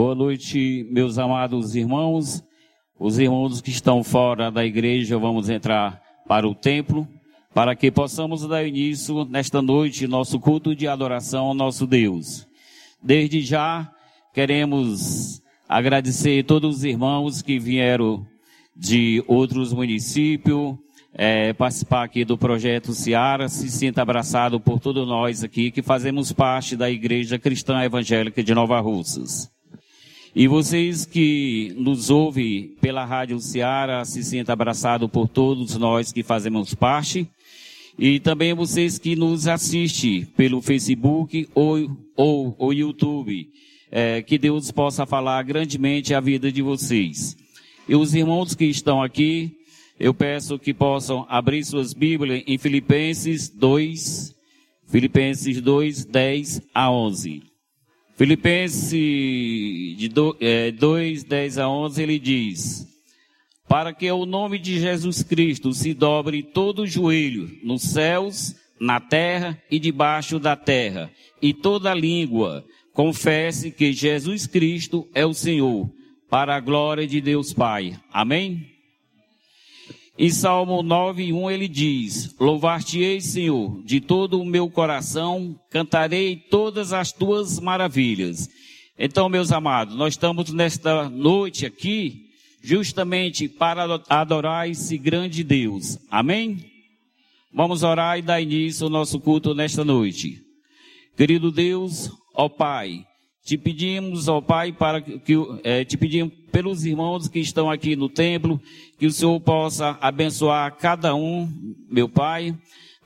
Boa noite, meus amados irmãos. Os irmãos que estão fora da igreja, vamos entrar para o templo, para que possamos dar início nesta noite nosso culto de adoração ao nosso Deus. Desde já, queremos agradecer todos os irmãos que vieram de outros municípios, é, participar aqui do projeto Seara, se sinta abraçado por todos nós aqui que fazemos parte da Igreja Cristã Evangélica de Nova Russas. E vocês que nos ouvem pela Rádio Seara, se sinta abraçado por todos nós que fazemos parte. E também vocês que nos assistem pelo Facebook ou, ou, ou YouTube. É, que Deus possa falar grandemente a vida de vocês. E os irmãos que estão aqui, eu peço que possam abrir suas Bíblias em Filipenses 2, Filipenses 2, 10 a 11. Filipenses de 2, 10 é, a 11, ele diz, para que o nome de Jesus Cristo se dobre todo o joelho, nos céus, na terra e debaixo da terra, e toda língua confesse que Jesus Cristo é o Senhor, para a glória de Deus Pai. Amém? Em Salmo 9, 1 ele diz: Louvar-te-ei, Senhor, de todo o meu coração, cantarei todas as tuas maravilhas. Então, meus amados, nós estamos nesta noite aqui justamente para adorar esse grande Deus. Amém? Vamos orar e dar início ao nosso culto nesta noite. Querido Deus, ó Pai, te pedimos, ó Pai, para que é, te pedimos pelos irmãos que estão aqui no templo, que o Senhor possa abençoar cada um, meu Pai.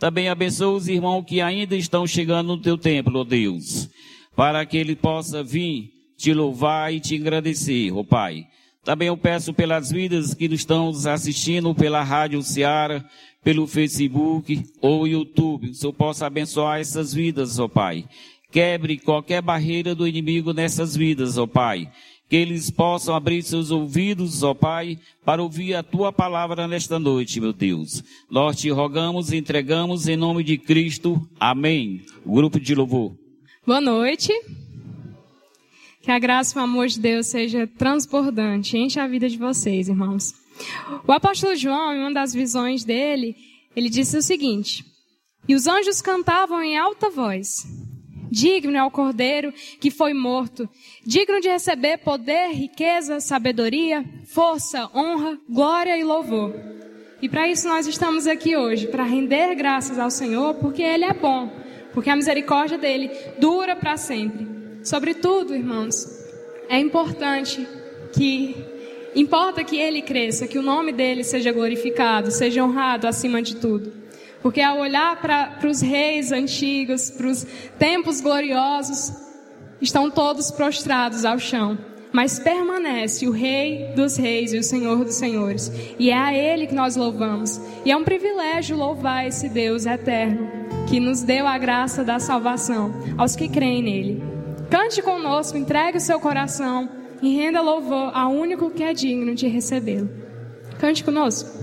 Também abençoa os irmãos que ainda estão chegando no teu templo, ó Deus, para que ele possa vir te louvar e te agradecer, ó Pai. Também eu peço pelas vidas que estão assistindo pela Rádio Ceará, pelo Facebook ou YouTube. O Senhor possa abençoar essas vidas, ó Pai. Quebre qualquer barreira do inimigo nessas vidas, ó Pai. Que eles possam abrir seus ouvidos, ó Pai, para ouvir a tua palavra nesta noite, meu Deus. Nós te rogamos e entregamos em nome de Cristo. Amém. Grupo de louvor. Boa noite. Que a graça e o amor de Deus seja transbordante, enche a vida de vocês, irmãos. O apóstolo João, em uma das visões dele, ele disse o seguinte: E os anjos cantavam em alta voz: Digno é o cordeiro que foi morto, digno de receber poder, riqueza, sabedoria, força, honra, glória e louvor. E para isso nós estamos aqui hoje, para render graças ao Senhor, porque Ele é bom, porque a misericórdia dele dura para sempre. Sobretudo, irmãos, é importante que importa que Ele cresça, que o nome dele seja glorificado, seja honrado acima de tudo. Porque ao olhar para os reis antigos, para os tempos gloriosos, estão todos prostrados ao chão. Mas permanece o Rei dos Reis e o Senhor dos Senhores. E é a Ele que nós louvamos. E é um privilégio louvar esse Deus eterno, que nos deu a graça da salvação aos que creem nele. Cante conosco, entregue o seu coração e renda louvor ao único que é digno de recebê-lo. Cante conosco.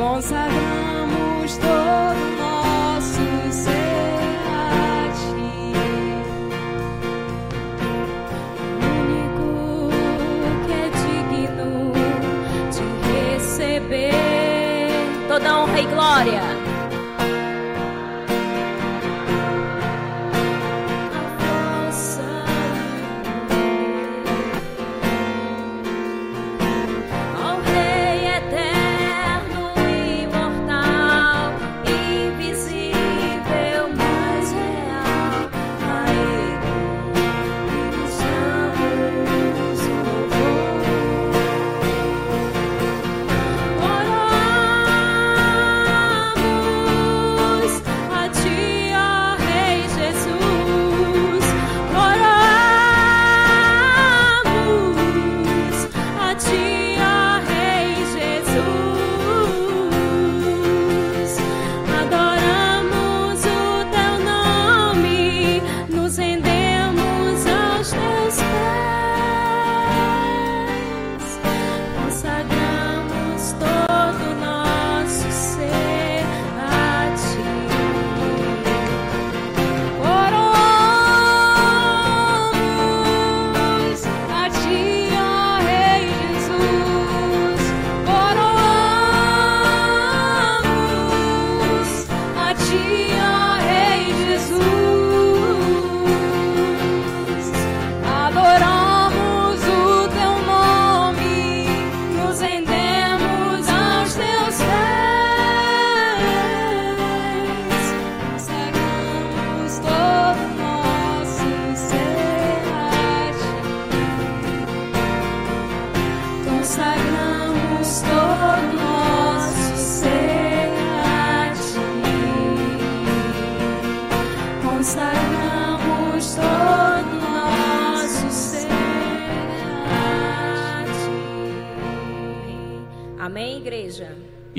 consagramos todo nosso ser a ti. Único que é digno de receber toda honra e glória.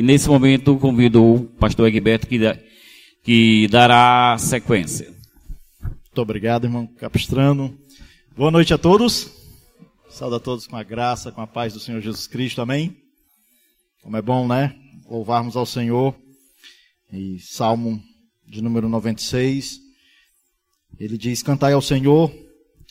E nesse momento convido o pastor Egberto que, que dará sequência. Muito obrigado, irmão Capistrano. Boa noite a todos. Saúde a todos com a graça, com a paz do Senhor Jesus Cristo. Amém? Como é bom, né? Louvarmos ao Senhor. E Salmo de número 96. Ele diz: Cantai ao Senhor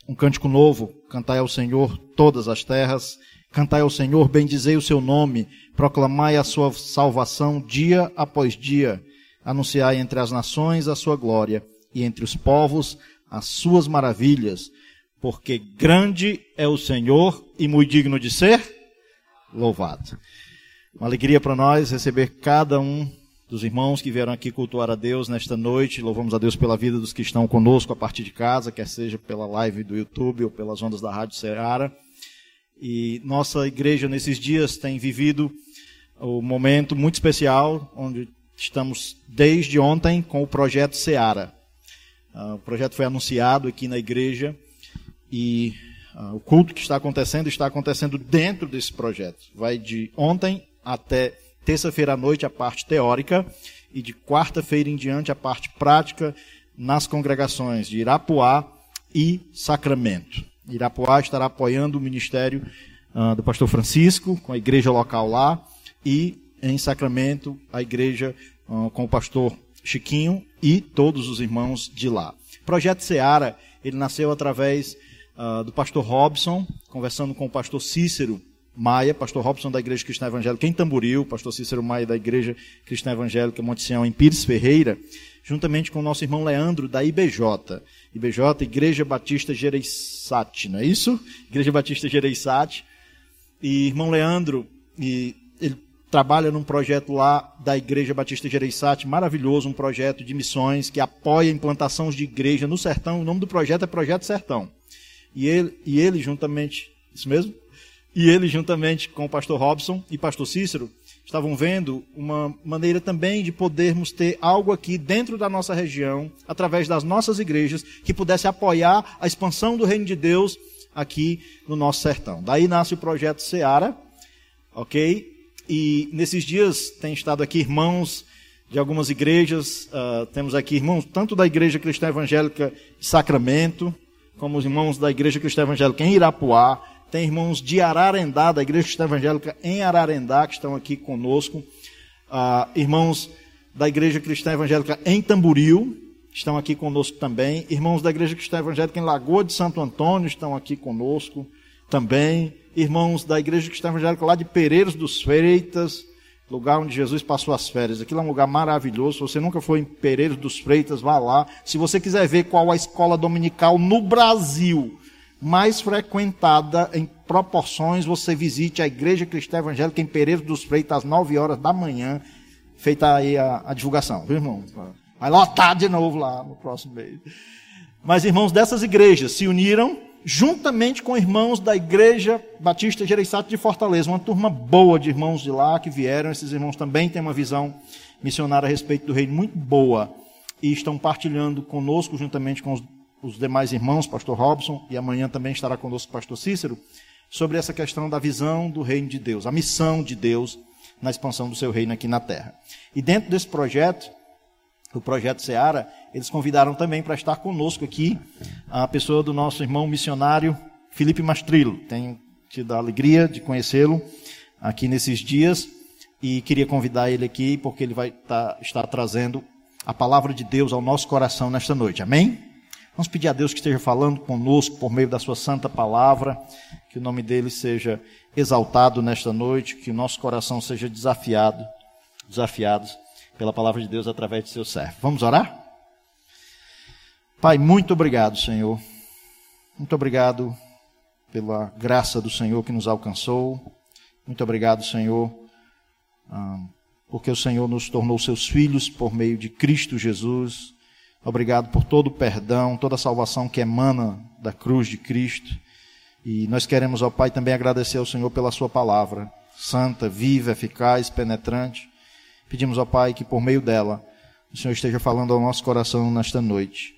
um cântico novo, cantai ao Senhor todas as terras, cantai ao Senhor, bendizei o seu nome, proclamai a sua salvação dia após dia, anunciai entre as nações a sua glória e entre os povos as suas maravilhas, porque grande é o Senhor e muito digno de ser louvado. Uma alegria para nós receber cada um dos irmãos que vieram aqui cultuar a Deus nesta noite. Louvamos a Deus pela vida dos que estão conosco a partir de casa, quer seja pela live do YouTube ou pelas ondas da Rádio Ceará. E nossa igreja nesses dias tem vivido o momento muito especial, onde estamos desde ontem com o projeto Seara. Uh, o projeto foi anunciado aqui na igreja e uh, o culto que está acontecendo está acontecendo dentro desse projeto. Vai de ontem até terça-feira à noite a parte teórica e de quarta-feira em diante a parte prática nas congregações de Irapuá e Sacramento. Irapuá estará apoiando o ministério uh, do pastor Francisco, com a igreja local lá, e em Sacramento, a igreja uh, com o pastor Chiquinho e todos os irmãos de lá. O projeto Seara, ele nasceu através uh, do pastor Robson, conversando com o pastor Cícero Maia, pastor Robson da Igreja Cristã Evangélica em Tamboril, pastor Cícero Maia da Igreja Cristã Evangélica Monte Sião em Pires Ferreira, juntamente com o nosso irmão Leandro da IBJ. IBJ, Igreja Batista Gereissati, não é isso? Igreja Batista Gereissati. E irmão Leandro, e ele trabalha num projeto lá da Igreja Batista Gereissati, maravilhoso, um projeto de missões que apoia a implantação de igreja no sertão. O nome do projeto é Projeto Sertão. E ele, e ele juntamente, isso mesmo? E ele juntamente com o pastor Robson e pastor Cícero, estavam vendo uma maneira também de podermos ter algo aqui dentro da nossa região, através das nossas igrejas, que pudesse apoiar a expansão do reino de Deus aqui no nosso sertão. Daí nasce o projeto Seara, ok? E nesses dias tem estado aqui irmãos de algumas igrejas, uh, temos aqui irmãos tanto da Igreja Cristã Evangélica Sacramento, como os irmãos da Igreja Cristã Evangélica em Irapuá, tem irmãos de Ararendá, da Igreja Cristã Evangélica em Ararendá, que estão aqui conosco, uh, irmãos da Igreja Cristã Evangélica em Tamburil, estão aqui conosco também, irmãos da Igreja Cristã Evangélica em Lagoa de Santo Antônio estão aqui conosco também, irmãos da Igreja Cristã Evangélica lá de Pereiros dos Freitas, lugar onde Jesus passou as férias. Aquilo é um lugar maravilhoso. Se você nunca foi em Pereiro dos Freitas, vá lá. Se você quiser ver qual a escola dominical no Brasil mais frequentada em proporções, você visite a Igreja Cristã Evangélica em Pereiro dos Freitas às 9 horas da manhã. Feita aí a, a divulgação, viu, irmão? Vai lotar de novo lá no próximo mês. Mas irmãos dessas igrejas se uniram juntamente com irmãos da Igreja Batista Gereissati de Fortaleza, uma turma boa de irmãos de lá que vieram. Esses irmãos também têm uma visão missionária a respeito do reino muito boa e estão partilhando conosco, juntamente com os, os demais irmãos, pastor Robson, e amanhã também estará conosco o pastor Cícero, sobre essa questão da visão do reino de Deus, a missão de Deus na expansão do seu reino aqui na terra. E dentro desse projeto, o projeto Seara, eles convidaram também para estar conosco aqui a pessoa do nosso irmão missionário Felipe Mastrilo. Tenho tido a alegria de conhecê-lo aqui nesses dias e queria convidar ele aqui porque ele vai estar, estar trazendo a palavra de Deus ao nosso coração nesta noite. Amém? Vamos pedir a Deus que esteja falando conosco por meio da sua santa palavra, que o nome dele seja exaltado nesta noite, que o nosso coração seja desafiado, desafiados pela palavra de Deus através de seu servo. Vamos orar? Pai, muito obrigado, Senhor. Muito obrigado pela graça do Senhor que nos alcançou. Muito obrigado, Senhor, ah, porque o Senhor nos tornou seus filhos por meio de Cristo Jesus. Obrigado por todo o perdão, toda a salvação que emana da cruz de Cristo. E nós queremos, ó Pai, também agradecer ao Senhor pela Sua palavra, santa, viva, eficaz, penetrante. Pedimos, ó Pai, que por meio dela o Senhor esteja falando ao nosso coração nesta noite.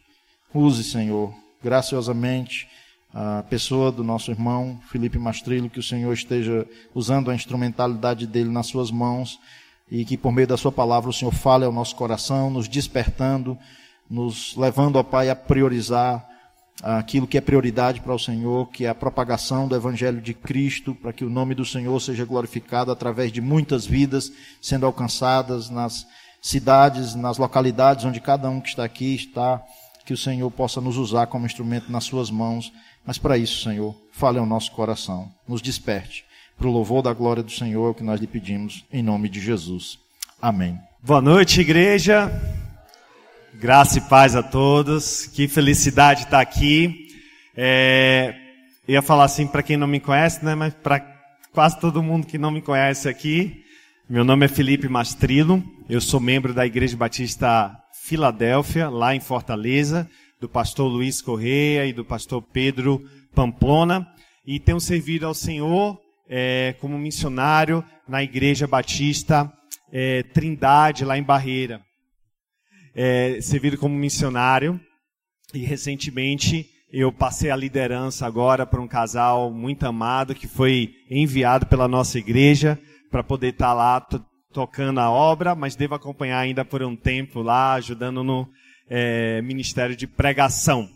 Use, Senhor, graciosamente a pessoa do nosso irmão Felipe Mastrilho, que o Senhor esteja usando a instrumentalidade dele nas suas mãos e que por meio da sua palavra o Senhor fale ao nosso coração, nos despertando, nos levando, ó Pai, a priorizar aquilo que é prioridade para o Senhor, que é a propagação do Evangelho de Cristo, para que o nome do Senhor seja glorificado através de muitas vidas sendo alcançadas nas cidades, nas localidades onde cada um que está aqui está, que o Senhor possa nos usar como instrumento nas suas mãos. Mas para isso, Senhor, fale ao nosso coração, nos desperte. Para o louvor da glória do Senhor é o que nós lhe pedimos, em nome de Jesus. Amém. Boa noite, igreja. Graça e paz a todos. Que felicidade estar aqui. É, ia falar assim para quem não me conhece, né? Mas para quase todo mundo que não me conhece aqui. Meu nome é Felipe Mastrilo. Eu sou membro da Igreja Batista Filadélfia, lá em Fortaleza, do pastor Luiz Correia e do pastor Pedro Pamplona. E tenho servido ao Senhor é, como missionário na Igreja Batista é, Trindade, lá em Barreira é, servido como missionário e recentemente eu passei a liderança agora para um casal muito amado que foi enviado pela nossa igreja para poder estar tá lá tocando a obra, mas devo acompanhar ainda por um tempo lá, ajudando no é, ministério de pregação.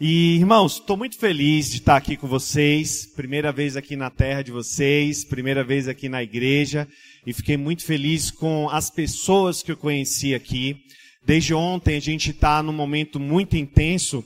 E, irmãos, estou muito feliz de estar aqui com vocês, primeira vez aqui na terra de vocês, primeira vez aqui na igreja, e fiquei muito feliz com as pessoas que eu conheci aqui. Desde ontem a gente está num momento muito intenso.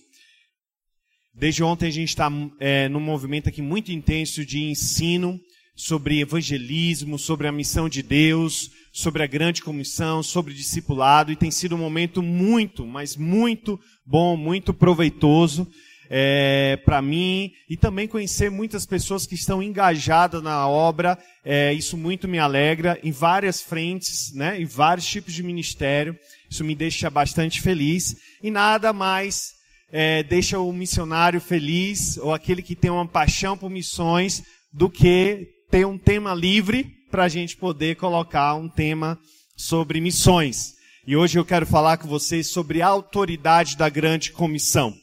Desde ontem a gente está é, num movimento aqui muito intenso de ensino sobre evangelismo, sobre a missão de Deus, sobre a grande comissão, sobre discipulado, e tem sido um momento muito, mas muito bom, muito proveitoso é, para mim e também conhecer muitas pessoas que estão engajadas na obra. É, isso muito me alegra em várias frentes, né, em vários tipos de ministério. Isso me deixa bastante feliz. E nada mais é, deixa o missionário feliz, ou aquele que tem uma paixão por missões, do que ter um tema livre para a gente poder colocar um tema sobre missões. E hoje eu quero falar com vocês sobre a autoridade da grande comissão.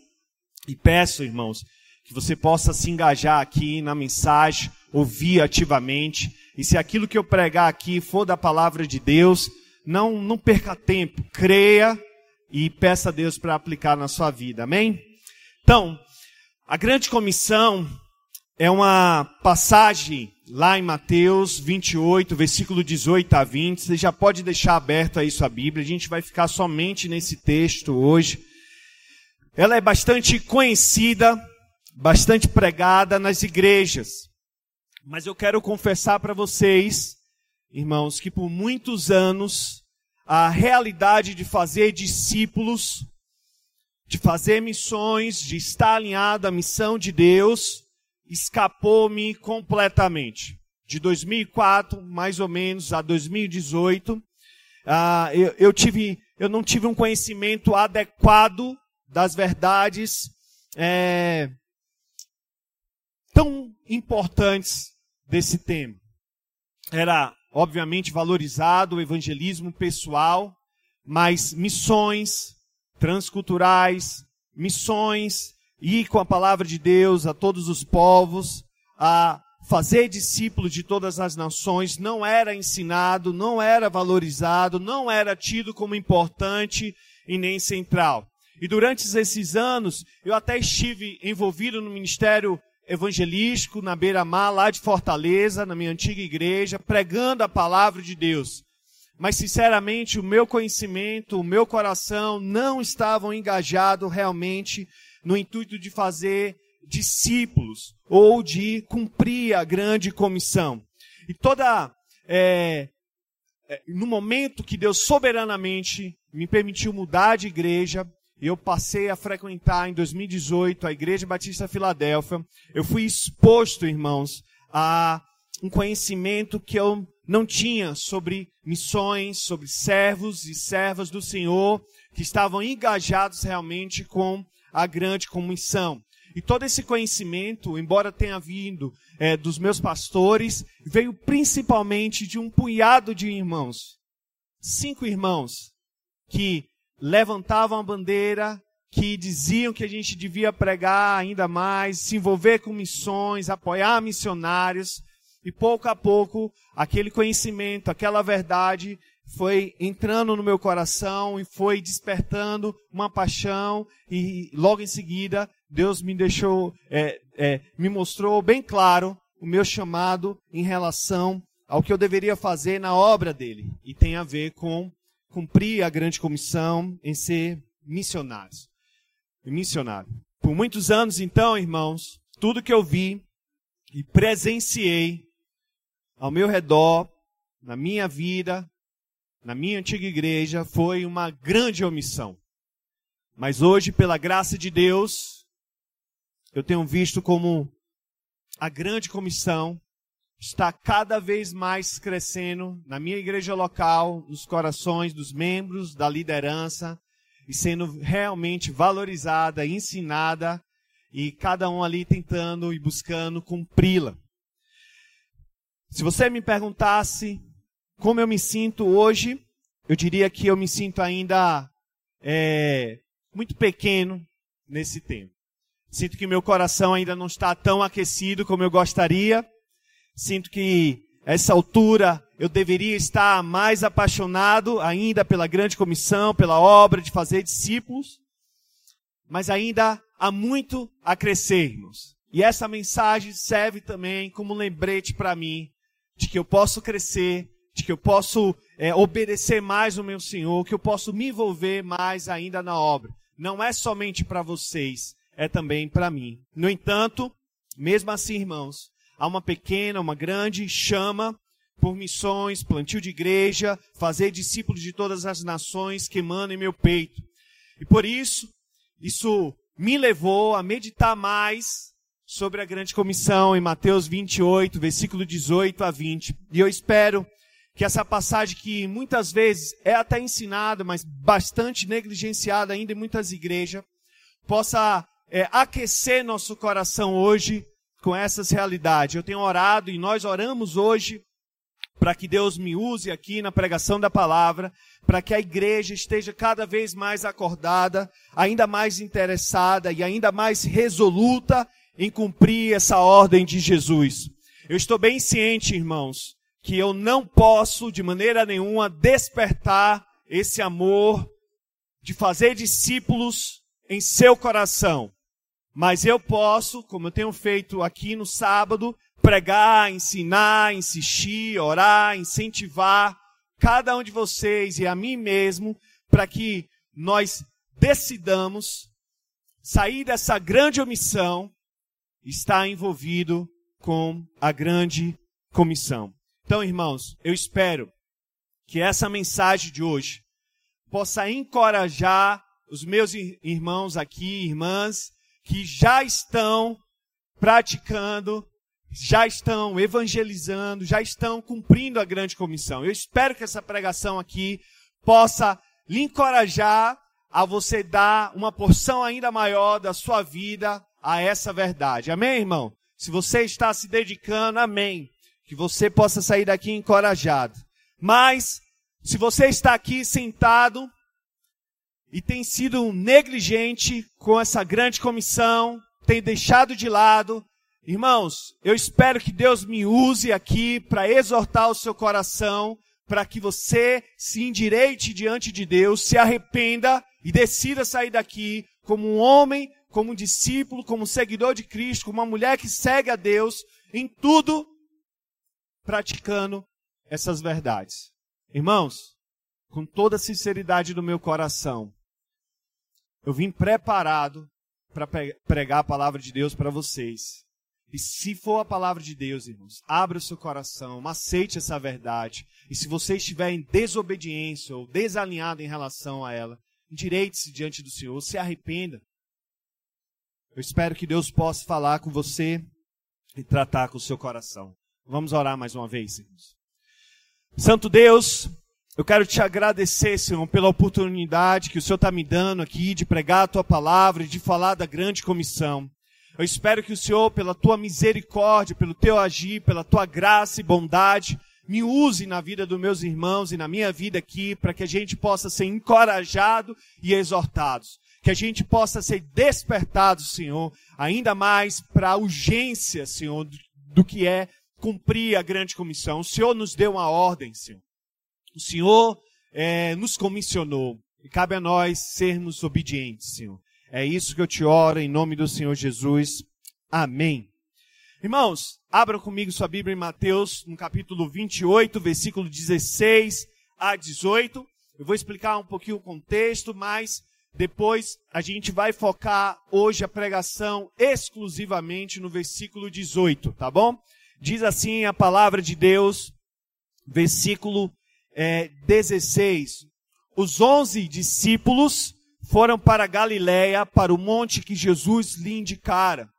E peço, irmãos, que você possa se engajar aqui na mensagem, ouvir ativamente. E se aquilo que eu pregar aqui for da palavra de Deus, não, não perca tempo, creia e peça a Deus para aplicar na sua vida, amém? Então, a grande comissão é uma passagem lá em Mateus 28, versículo 18 a 20. Você já pode deixar aberto aí sua Bíblia, a gente vai ficar somente nesse texto hoje. Ela é bastante conhecida, bastante pregada nas igrejas. Mas eu quero confessar para vocês irmãos, que por muitos anos a realidade de fazer discípulos, de fazer missões, de estar alinhado à missão de Deus, escapou-me completamente. De 2004, mais ou menos, a 2018, ah, eu, eu, tive, eu não tive um conhecimento adequado das verdades é, tão importantes desse tema. Era, obviamente, valorizado o evangelismo pessoal, mas missões transculturais, missões, ir com a palavra de Deus a todos os povos, a fazer discípulos de todas as nações não era ensinado, não era valorizado, não era tido como importante e nem central. E durante esses anos, eu até estive envolvido no ministério evangelístico na beira-mar, lá de Fortaleza, na minha antiga igreja, pregando a palavra de Deus. Mas, sinceramente, o meu conhecimento, o meu coração não estavam engajados realmente no intuito de fazer discípulos ou de cumprir a grande comissão. E toda é, é, no momento que Deus soberanamente me permitiu mudar de igreja, eu passei a frequentar em 2018 a Igreja Batista Filadélfia. Eu fui exposto, irmãos, a um conhecimento que eu não tinha sobre missões, sobre servos e servas do Senhor que estavam engajados realmente com a grande comissão. E todo esse conhecimento, embora tenha vindo é, dos meus pastores, veio principalmente de um punhado de irmãos. Cinco irmãos que levantavam a bandeira, que diziam que a gente devia pregar ainda mais, se envolver com missões, apoiar missionários. E pouco a pouco, aquele conhecimento, aquela verdade foi entrando no meu coração e foi despertando uma paixão e logo em seguida Deus me deixou, é, é, me mostrou bem claro o meu chamado em relação ao que eu deveria fazer na obra dele e tem a ver com cumprir a grande comissão em ser missionários, missionário. Por muitos anos então, irmãos, tudo que eu vi e presenciei ao meu redor, na minha vida, na minha antiga igreja foi uma grande omissão. Mas hoje, pela graça de Deus, eu tenho visto como a grande comissão está cada vez mais crescendo na minha igreja local, nos corações dos membros, da liderança, e sendo realmente valorizada, ensinada, e cada um ali tentando e buscando cumpri-la. Se você me perguntasse como eu me sinto hoje, eu diria que eu me sinto ainda é, muito pequeno nesse tempo. Sinto que meu coração ainda não está tão aquecido como eu gostaria. Sinto que essa altura eu deveria estar mais apaixonado ainda pela grande comissão, pela obra de fazer discípulos. Mas ainda há muito a crescermos. E essa mensagem serve também como um lembrete para mim de que eu posso crescer de que eu posso é, obedecer mais o meu Senhor, que eu posso me envolver mais ainda na obra. Não é somente para vocês, é também para mim. No entanto, mesmo assim, irmãos, há uma pequena, uma grande chama por missões, plantio de igreja, fazer discípulos de todas as nações queimando em meu peito. E por isso, isso me levou a meditar mais sobre a grande comissão em Mateus 28, versículo 18 a 20. E eu espero que essa passagem que muitas vezes é até ensinada, mas bastante negligenciada ainda em muitas igrejas, possa é, aquecer nosso coração hoje com essas realidades. Eu tenho orado e nós oramos hoje para que Deus me use aqui na pregação da palavra, para que a igreja esteja cada vez mais acordada, ainda mais interessada e ainda mais resoluta em cumprir essa ordem de Jesus. Eu estou bem ciente, irmãos, que eu não posso de maneira nenhuma despertar esse amor de fazer discípulos em seu coração. Mas eu posso, como eu tenho feito aqui no sábado, pregar, ensinar, insistir, orar, incentivar cada um de vocês e a mim mesmo para que nós decidamos sair dessa grande omissão e estar envolvido com a grande comissão. Então, irmãos, eu espero que essa mensagem de hoje possa encorajar os meus irmãos aqui, irmãs, que já estão praticando, já estão evangelizando, já estão cumprindo a grande comissão. Eu espero que essa pregação aqui possa lhe encorajar a você dar uma porção ainda maior da sua vida a essa verdade. Amém, irmão? Se você está se dedicando, amém. Que você possa sair daqui encorajado. Mas, se você está aqui sentado e tem sido negligente com essa grande comissão, tem deixado de lado, irmãos, eu espero que Deus me use aqui para exortar o seu coração, para que você se endireite diante de Deus, se arrependa e decida sair daqui como um homem, como um discípulo, como um seguidor de Cristo, como uma mulher que segue a Deus em tudo, praticando essas verdades. Irmãos, com toda a sinceridade do meu coração, eu vim preparado para pregar a palavra de Deus para vocês. E se for a palavra de Deus, irmãos, abra o seu coração, aceite essa verdade. E se você estiver em desobediência ou desalinhado em relação a ela, endireite-se diante do Senhor, se arrependa. Eu espero que Deus possa falar com você e tratar com o seu coração. Vamos orar mais uma vez, irmãos. Santo Deus, eu quero te agradecer, Senhor, pela oportunidade que o Senhor está me dando aqui de pregar a tua palavra e de falar da grande comissão. Eu espero que o Senhor, pela tua misericórdia, pelo teu agir, pela tua graça e bondade, me use na vida dos meus irmãos e na minha vida aqui, para que a gente possa ser encorajado e exortados. Que a gente possa ser despertado, Senhor, ainda mais para a urgência, Senhor, do, do que é cumprir a grande comissão. O Senhor nos deu uma ordem, Senhor. O Senhor é, nos comissionou. E cabe a nós sermos obedientes, Senhor. É isso que eu te oro em nome do Senhor Jesus. Amém. Irmãos, abram comigo sua Bíblia em Mateus, no capítulo 28, versículo 16 a 18. Eu vou explicar um pouquinho o contexto, mas depois a gente vai focar hoje a pregação exclusivamente no versículo 18, tá bom? Diz assim a palavra de Deus, versículo é, 16. Os onze discípulos foram para Galiléia, para o monte que Jesus lhe indicara.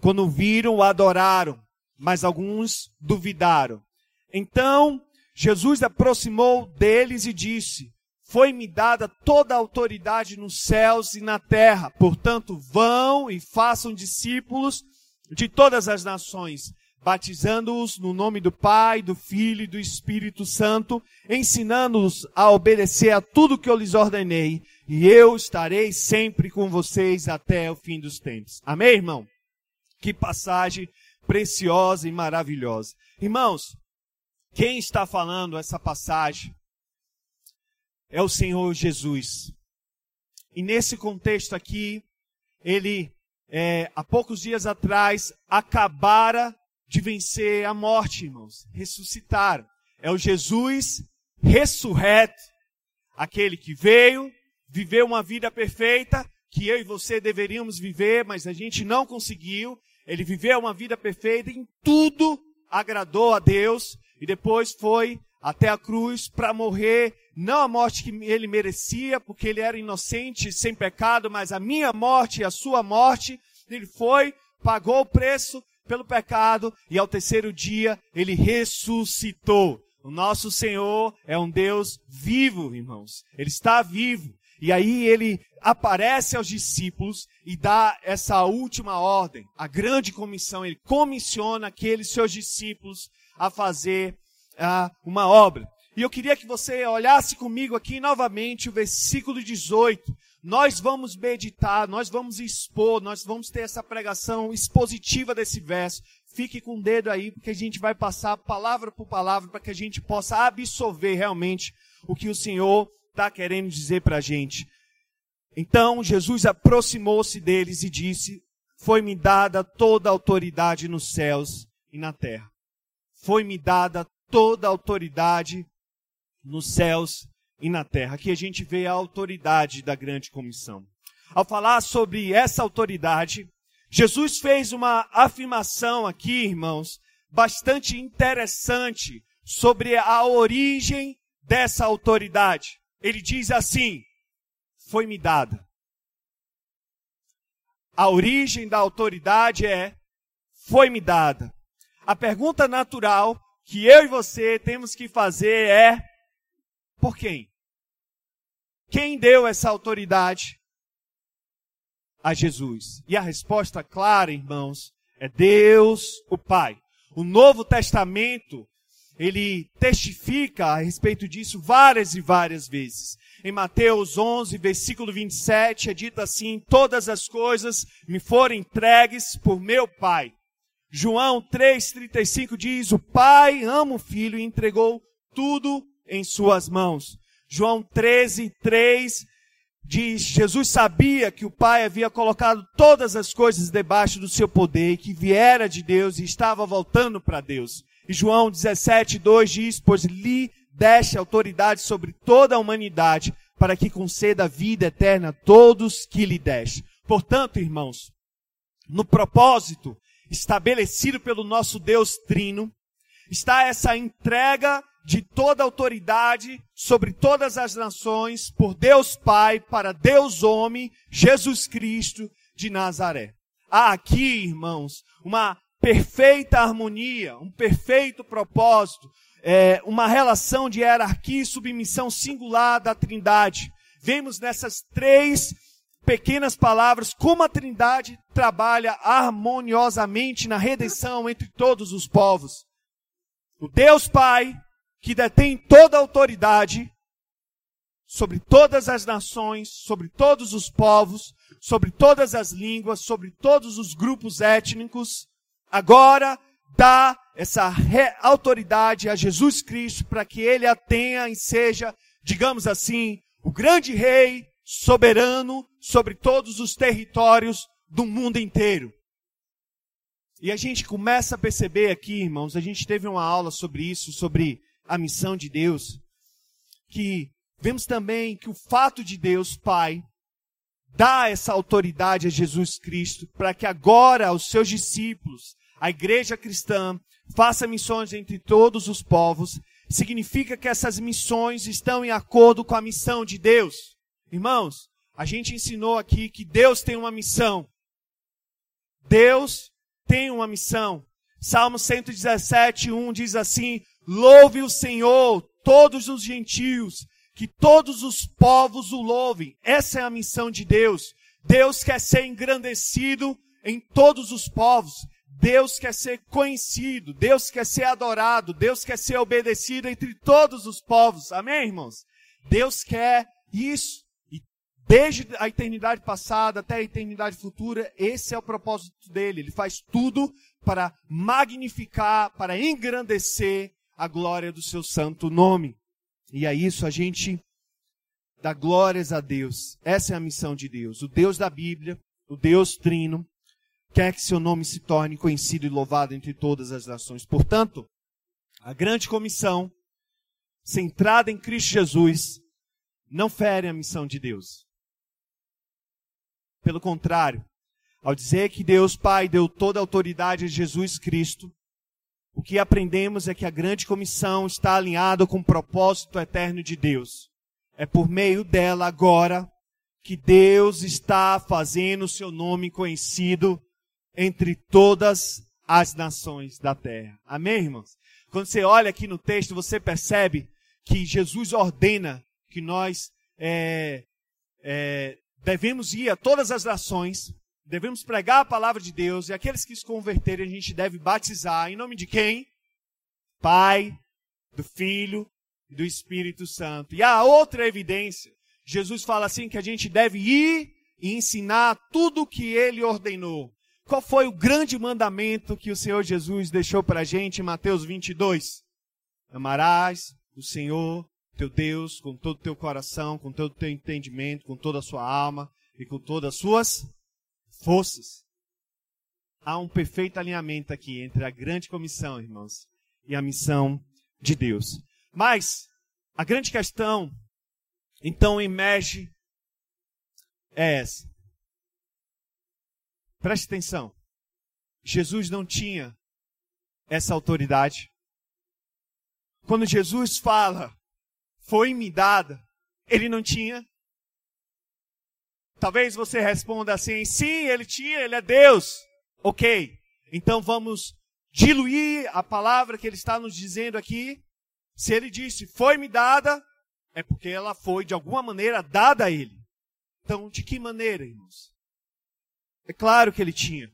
Quando viram, adoraram, mas alguns duvidaram. Então, Jesus aproximou deles e disse: Foi-me dada toda a autoridade nos céus e na terra. Portanto, vão e façam discípulos de todas as nações, batizando-os no nome do Pai, do Filho e do Espírito Santo, ensinando-os a obedecer a tudo que eu lhes ordenei, e eu estarei sempre com vocês até o fim dos tempos. Amém, irmão? Que passagem preciosa e maravilhosa. Irmãos, quem está falando essa passagem é o Senhor Jesus. E nesse contexto aqui, ele, é, há poucos dias atrás, acabara de vencer a morte, irmãos. Ressuscitaram. É o Jesus ressurreto. Aquele que veio, viveu uma vida perfeita, que eu e você deveríamos viver, mas a gente não conseguiu. Ele viveu uma vida perfeita, em tudo agradou a Deus, e depois foi até a cruz para morrer, não a morte que ele merecia, porque ele era inocente, sem pecado, mas a minha morte e a sua morte. Ele foi, pagou o preço, pelo pecado e ao terceiro dia ele ressuscitou. O nosso Senhor é um Deus vivo, irmãos. Ele está vivo. E aí ele aparece aos discípulos e dá essa última ordem, a grande comissão. Ele comissiona aqueles seus discípulos a fazer uh, uma obra. E eu queria que você olhasse comigo aqui novamente o versículo 18 nós vamos meditar, nós vamos expor, nós vamos ter essa pregação expositiva desse verso. Fique com o dedo aí, porque a gente vai passar palavra por palavra para que a gente possa absorver realmente o que o Senhor está querendo dizer para a gente. Então Jesus aproximou-se deles e disse: Foi-me dada toda a autoridade nos céus e na terra. Foi-me dada toda a autoridade nos céus e na terra. Aqui a gente vê a autoridade da grande comissão. Ao falar sobre essa autoridade, Jesus fez uma afirmação aqui, irmãos, bastante interessante sobre a origem dessa autoridade. Ele diz assim: foi-me dada. A origem da autoridade é foi-me dada. A pergunta natural que eu e você temos que fazer é: por quem? Quem deu essa autoridade? A Jesus. E a resposta clara, irmãos, é Deus, o Pai. O Novo Testamento, ele testifica a respeito disso várias e várias vezes. Em Mateus 11, versículo 27, é dito assim: Todas as coisas me foram entregues por meu Pai. João 3,35 diz: O Pai ama o Filho e entregou tudo em suas mãos. João 13, 3 diz: Jesus sabia que o Pai havia colocado todas as coisas debaixo do seu poder e que viera de Deus e estava voltando para Deus. E João 17, 2 diz: Pois lhe deste autoridade sobre toda a humanidade para que conceda a vida eterna a todos que lhe deste. Portanto, irmãos, no propósito estabelecido pelo nosso Deus Trino, está essa entrega de toda autoridade sobre todas as nações, por Deus Pai, para Deus Homem, Jesus Cristo de Nazaré. Há aqui, irmãos, uma perfeita harmonia, um perfeito propósito, é, uma relação de hierarquia e submissão singular da Trindade. Vemos nessas três pequenas palavras como a Trindade trabalha harmoniosamente na redenção entre todos os povos. O Deus Pai, que detém toda a autoridade sobre todas as nações, sobre todos os povos, sobre todas as línguas, sobre todos os grupos étnicos, agora dá essa autoridade a Jesus Cristo para que ele a tenha e seja, digamos assim, o grande rei soberano sobre todos os territórios do mundo inteiro. E a gente começa a perceber aqui, irmãos, a gente teve uma aula sobre isso, sobre a missão de Deus, que vemos também que o fato de Deus Pai dar essa autoridade a Jesus Cristo para que agora os seus discípulos, a igreja cristã, faça missões entre todos os povos, significa que essas missões estão em acordo com a missão de Deus. Irmãos, a gente ensinou aqui que Deus tem uma missão. Deus tem uma missão. Salmo 117, 1 diz assim: Louve o Senhor, todos os gentios, que todos os povos o louvem. Essa é a missão de Deus. Deus quer ser engrandecido em todos os povos. Deus quer ser conhecido, Deus quer ser adorado, Deus quer ser obedecido entre todos os povos. Amém, irmãos? Deus quer isso. E desde a eternidade passada até a eternidade futura, esse é o propósito dele. Ele faz tudo para magnificar, para engrandecer a glória do seu santo nome. E a isso a gente dá glórias a Deus. Essa é a missão de Deus. O Deus da Bíblia, o Deus Trino, quer que seu nome se torne conhecido e louvado entre todas as nações. Portanto, a grande comissão, centrada em Cristo Jesus, não fere a missão de Deus. Pelo contrário, ao dizer que Deus Pai deu toda a autoridade a Jesus Cristo, o que aprendemos é que a grande comissão está alinhada com o propósito eterno de Deus. É por meio dela agora que Deus está fazendo o seu nome conhecido entre todas as nações da terra. Amém, irmãos? Quando você olha aqui no texto, você percebe que Jesus ordena que nós é, é, devemos ir a todas as nações devemos pregar a palavra de Deus e aqueles que se converterem a gente deve batizar em nome de quem? Pai, do Filho e do Espírito Santo. E há outra evidência. Jesus fala assim que a gente deve ir e ensinar tudo o que ele ordenou. Qual foi o grande mandamento que o Senhor Jesus deixou para a gente em Mateus 22? Amarás o Senhor, teu Deus, com todo o teu coração, com todo o teu entendimento, com toda a sua alma e com todas as suas forças. Há um perfeito alinhamento aqui entre a grande comissão, irmãos, e a missão de Deus. Mas a grande questão, então, emerge é essa. Preste atenção. Jesus não tinha essa autoridade. quando Jesus fala, foi-me dada, ele não tinha? Talvez você responda assim: sim, ele tinha, ele é Deus. Ok, então vamos diluir a palavra que ele está nos dizendo aqui. Se ele disse foi-me dada, é porque ela foi de alguma maneira dada a ele. Então, de que maneira, irmãos? É claro que ele tinha.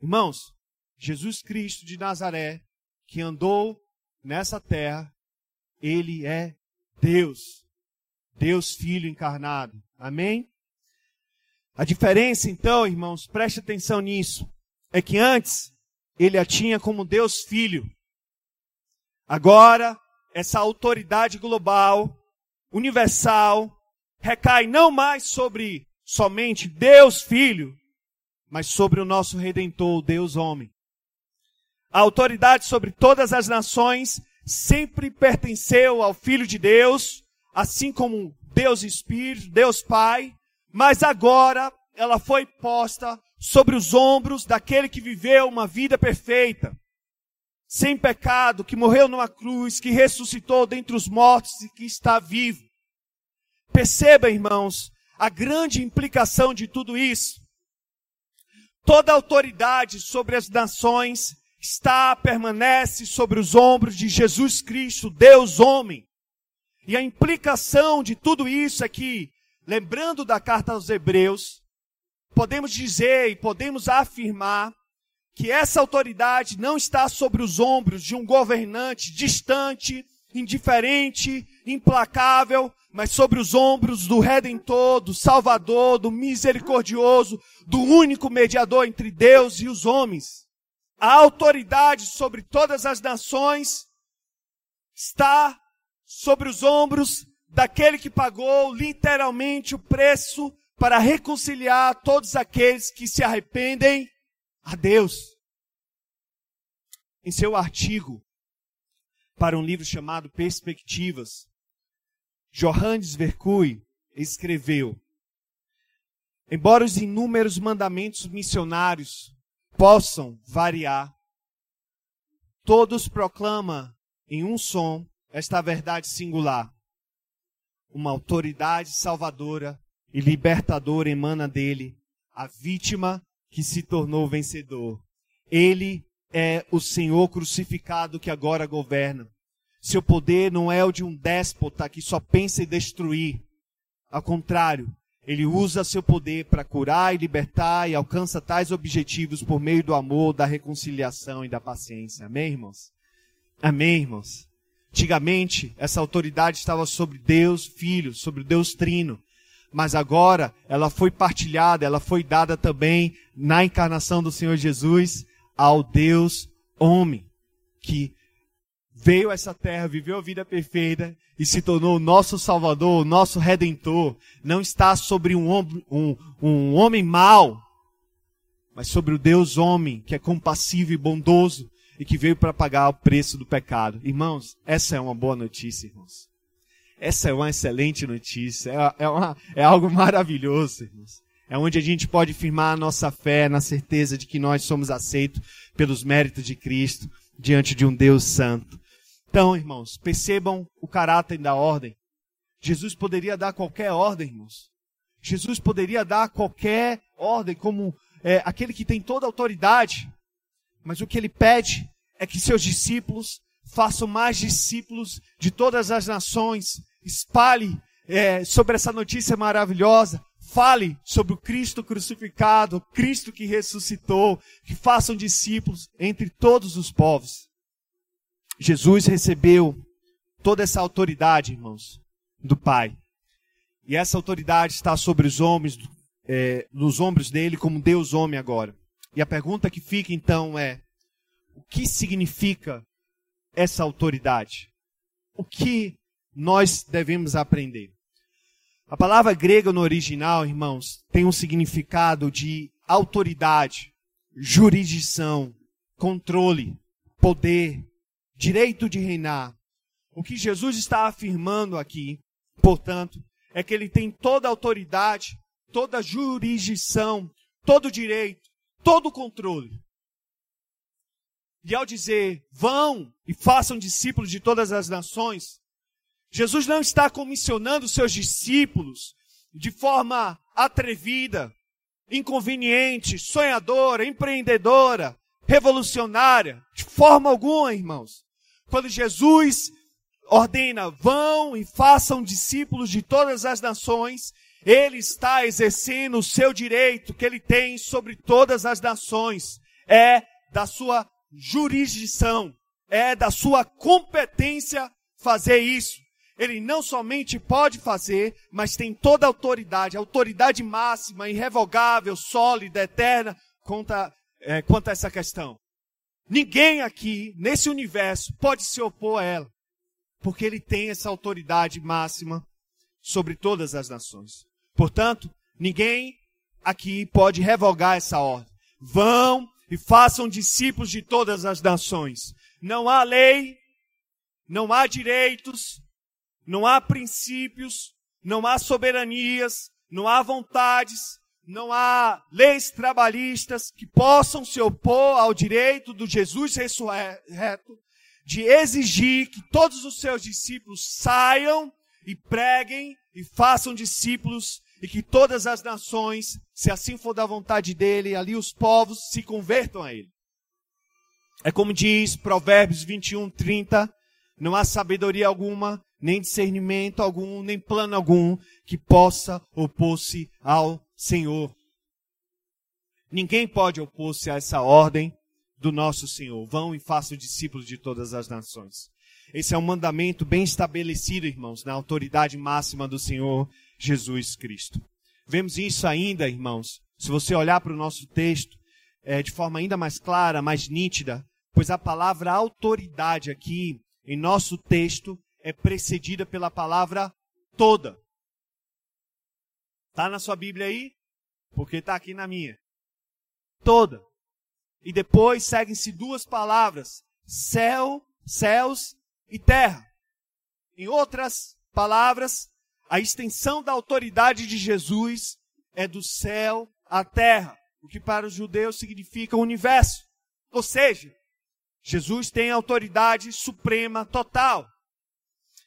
Irmãos, Jesus Cristo de Nazaré, que andou nessa terra, ele é Deus. Deus Filho encarnado. Amém? A diferença, então, irmãos, preste atenção nisso, é que antes ele a tinha como Deus Filho. Agora, essa autoridade global, universal, recai não mais sobre somente Deus Filho, mas sobre o nosso Redentor, Deus Homem. A autoridade sobre todas as nações sempre pertenceu ao Filho de Deus, assim como Deus Espírito, Deus Pai, mas agora ela foi posta sobre os ombros daquele que viveu uma vida perfeita, sem pecado, que morreu numa cruz, que ressuscitou dentre os mortos e que está vivo. Perceba, irmãos, a grande implicação de tudo isso. Toda autoridade sobre as nações está, permanece sobre os ombros de Jesus Cristo, Deus homem. E a implicação de tudo isso é que, lembrando da carta aos Hebreus, podemos dizer e podemos afirmar que essa autoridade não está sobre os ombros de um governante distante, indiferente, implacável, mas sobre os ombros do Redentor, do Salvador, do Misericordioso, do único mediador entre Deus e os homens. A autoridade sobre todas as nações está sobre os ombros daquele que pagou literalmente o preço para reconciliar todos aqueles que se arrependem a Deus. Em seu artigo para um livro chamado Perspectivas, Johannes Vercui escreveu: Embora os inúmeros mandamentos missionários possam variar, todos proclamam em um som esta verdade singular. Uma autoridade salvadora e libertadora emana dele, a vítima que se tornou vencedor. Ele é o Senhor crucificado que agora governa. Seu poder não é o de um déspota que só pensa em destruir. Ao contrário, ele usa seu poder para curar e libertar e alcança tais objetivos por meio do amor, da reconciliação e da paciência. Amém, irmãos? Amém, irmãos? Antigamente, essa autoridade estava sobre Deus Filho, sobre Deus Trino. Mas agora ela foi partilhada, ela foi dada também na encarnação do Senhor Jesus ao Deus homem, que veio a essa terra, viveu a vida perfeita e se tornou o nosso Salvador, o nosso Redentor. Não está sobre um, um, um homem mau, mas sobre o Deus homem, que é compassivo e bondoso e que veio para pagar o preço do pecado. Irmãos, essa é uma boa notícia, irmãos. Essa é uma excelente notícia. É, é, uma, é algo maravilhoso, irmãos. É onde a gente pode firmar a nossa fé na certeza de que nós somos aceitos pelos méritos de Cristo diante de um Deus santo. Então, irmãos, percebam o caráter da ordem. Jesus poderia dar qualquer ordem, irmãos. Jesus poderia dar qualquer ordem como é, aquele que tem toda a autoridade. Mas o que ele pede é que seus discípulos façam mais discípulos de todas as nações. Espalhe é, sobre essa notícia maravilhosa. Fale sobre o Cristo crucificado, o Cristo que ressuscitou. Que façam discípulos entre todos os povos. Jesus recebeu toda essa autoridade, irmãos, do Pai. E essa autoridade está sobre os homens, é, nos ombros dele, como Deus homem agora. E a pergunta que fica então é: o que significa essa autoridade? O que nós devemos aprender? A palavra grega no original, irmãos, tem um significado de autoridade, jurisdição, controle, poder, direito de reinar. O que Jesus está afirmando aqui, portanto, é que ele tem toda a autoridade, toda a jurisdição, todo o direito, todo o controle. E ao dizer, vão e façam discípulos de todas as nações, Jesus não está comissionando seus discípulos de forma atrevida, inconveniente, sonhadora, empreendedora, revolucionária, de forma alguma, irmãos. Quando Jesus ordena, vão e façam discípulos de todas as nações, ele está exercendo o seu direito que ele tem sobre todas as nações. É da sua jurisdição, é da sua competência fazer isso. Ele não somente pode fazer, mas tem toda a autoridade, a autoridade máxima, irrevogável, sólida, eterna, quanto a, é, quanto a essa questão. Ninguém aqui, nesse universo, pode se opor a ela, porque ele tem essa autoridade máxima sobre todas as nações. Portanto, ninguém aqui pode revogar essa ordem. Vão e façam discípulos de todas as nações. Não há lei, não há direitos, não há princípios, não há soberanias, não há vontades, não há leis trabalhistas que possam se opor ao direito do Jesus ressurreto de exigir que todos os seus discípulos saiam e preguem e façam discípulos e que todas as nações, se assim for da vontade dele, ali os povos se convertam a ele. É como diz Provérbios 21, 30, não há sabedoria alguma, nem discernimento algum, nem plano algum que possa opor-se ao Senhor. Ninguém pode opor-se a essa ordem do nosso Senhor. Vão e façam discípulos de todas as nações. Esse é um mandamento bem estabelecido, irmãos, na autoridade máxima do Senhor Jesus Cristo. Vemos isso ainda, irmãos, se você olhar para o nosso texto é, de forma ainda mais clara, mais nítida, pois a palavra autoridade aqui em nosso texto é precedida pela palavra toda. Tá na sua Bíblia aí? Porque está aqui na minha. Toda. E depois seguem-se duas palavras: céu, céus e terra. Em outras palavras, a extensão da autoridade de Jesus é do céu à terra, o que para os judeus significa o universo. Ou seja, Jesus tem autoridade suprema total.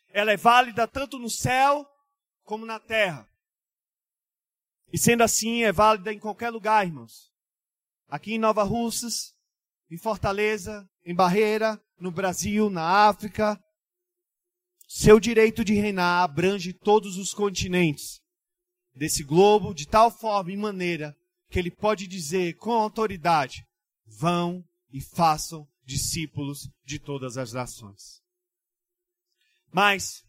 Ela é válida tanto no céu como na terra. E sendo assim, é válida em qualquer lugar, irmãos. Aqui em Nova Russas, em Fortaleza, em Barreira, no Brasil, na África. Seu direito de reinar abrange todos os continentes desse globo de tal forma e maneira que ele pode dizer com autoridade: vão e façam discípulos de todas as nações. Mas,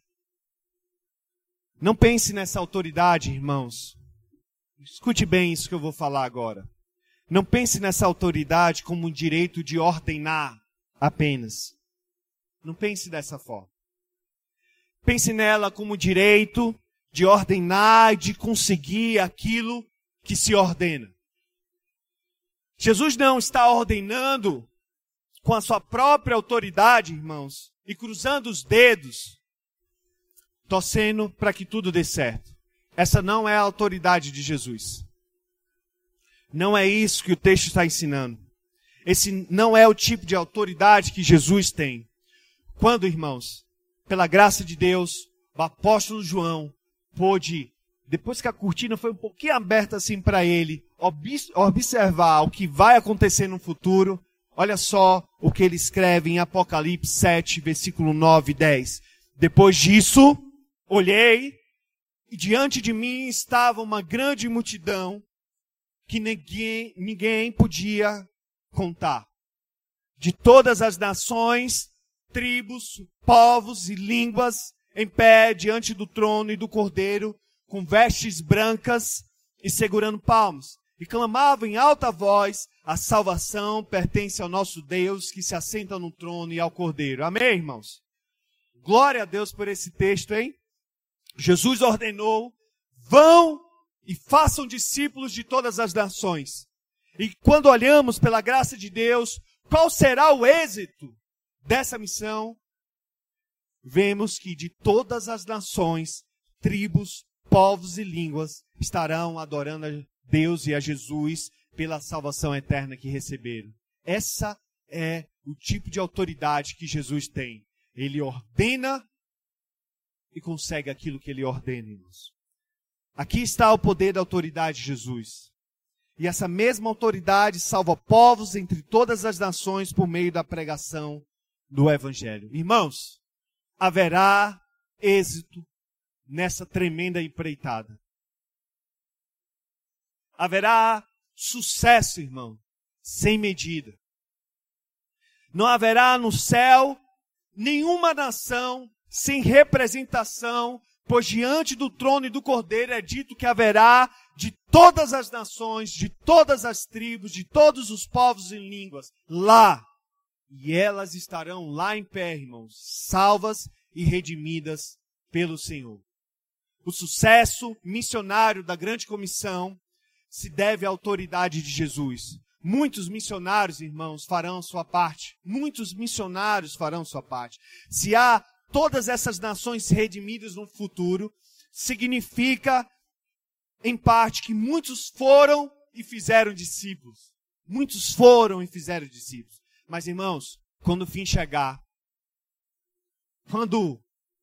não pense nessa autoridade, irmãos. Escute bem isso que eu vou falar agora. Não pense nessa autoridade como um direito de ordenar apenas. Não pense dessa forma. Pense nela como direito de ordenar e de conseguir aquilo que se ordena. Jesus não está ordenando com a sua própria autoridade, irmãos, e cruzando os dedos, torcendo para que tudo dê certo. Essa não é a autoridade de Jesus. Não é isso que o texto está ensinando. Esse não é o tipo de autoridade que Jesus tem. Quando, irmãos, pela graça de Deus, o apóstolo João pôde, depois que a cortina foi um pouquinho aberta assim para ele, observar o que vai acontecer no futuro, olha só o que ele escreve em Apocalipse 7, versículo 9 e 10. Depois disso, olhei e diante de mim estava uma grande multidão que ninguém, ninguém podia contar. De todas as nações, tribos, povos e línguas, em pé diante do trono e do cordeiro, com vestes brancas e segurando palmas. E clamavam em alta voz: A salvação pertence ao nosso Deus que se assenta no trono e ao cordeiro. Amém, irmãos? Glória a Deus por esse texto, hein? Jesus ordenou: vão e façam discípulos de todas as nações. E quando olhamos pela graça de Deus, qual será o êxito dessa missão? Vemos que de todas as nações, tribos, povos e línguas estarão adorando a Deus e a Jesus pela salvação eterna que receberam. Essa é o tipo de autoridade que Jesus tem. Ele ordena e consegue aquilo que ele ordena, irmãos. Aqui está o poder da autoridade de Jesus. E essa mesma autoridade salva povos entre todas as nações por meio da pregação do Evangelho. Irmãos, haverá êxito nessa tremenda empreitada. Haverá sucesso, irmão, sem medida. Não haverá no céu nenhuma nação sem representação, pois diante do trono e do cordeiro é dito que haverá de todas as nações, de todas as tribos, de todos os povos e línguas, lá. E elas estarão lá em pé, irmãos, salvas e redimidas pelo Senhor. O sucesso missionário da grande comissão se deve à autoridade de Jesus. Muitos missionários, irmãos, farão sua parte. Muitos missionários farão sua parte. Se há todas essas nações redimidas no futuro, significa, em parte, que muitos foram e fizeram discípulos. Muitos foram e fizeram discípulos. Mas, irmãos, quando o fim chegar, quando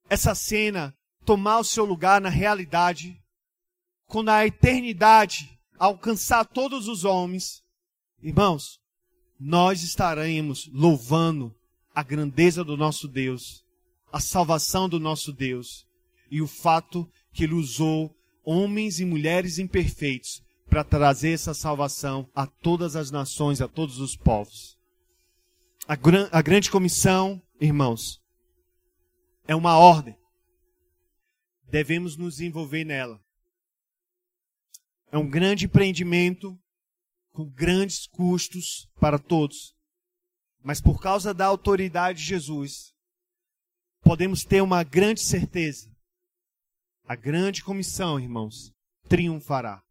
essa cena tomar o seu lugar na realidade, quando a eternidade alcançar todos os homens, irmãos, nós estaremos louvando a grandeza do nosso Deus, a salvação do nosso Deus e o fato que ele usou homens e mulheres imperfeitos para trazer essa salvação a todas as nações, a todos os povos. A, gran a grande comissão, irmãos, é uma ordem. Devemos nos envolver nela. É um grande empreendimento com grandes custos para todos. Mas por causa da autoridade de Jesus, podemos ter uma grande certeza. A grande comissão, irmãos, triunfará.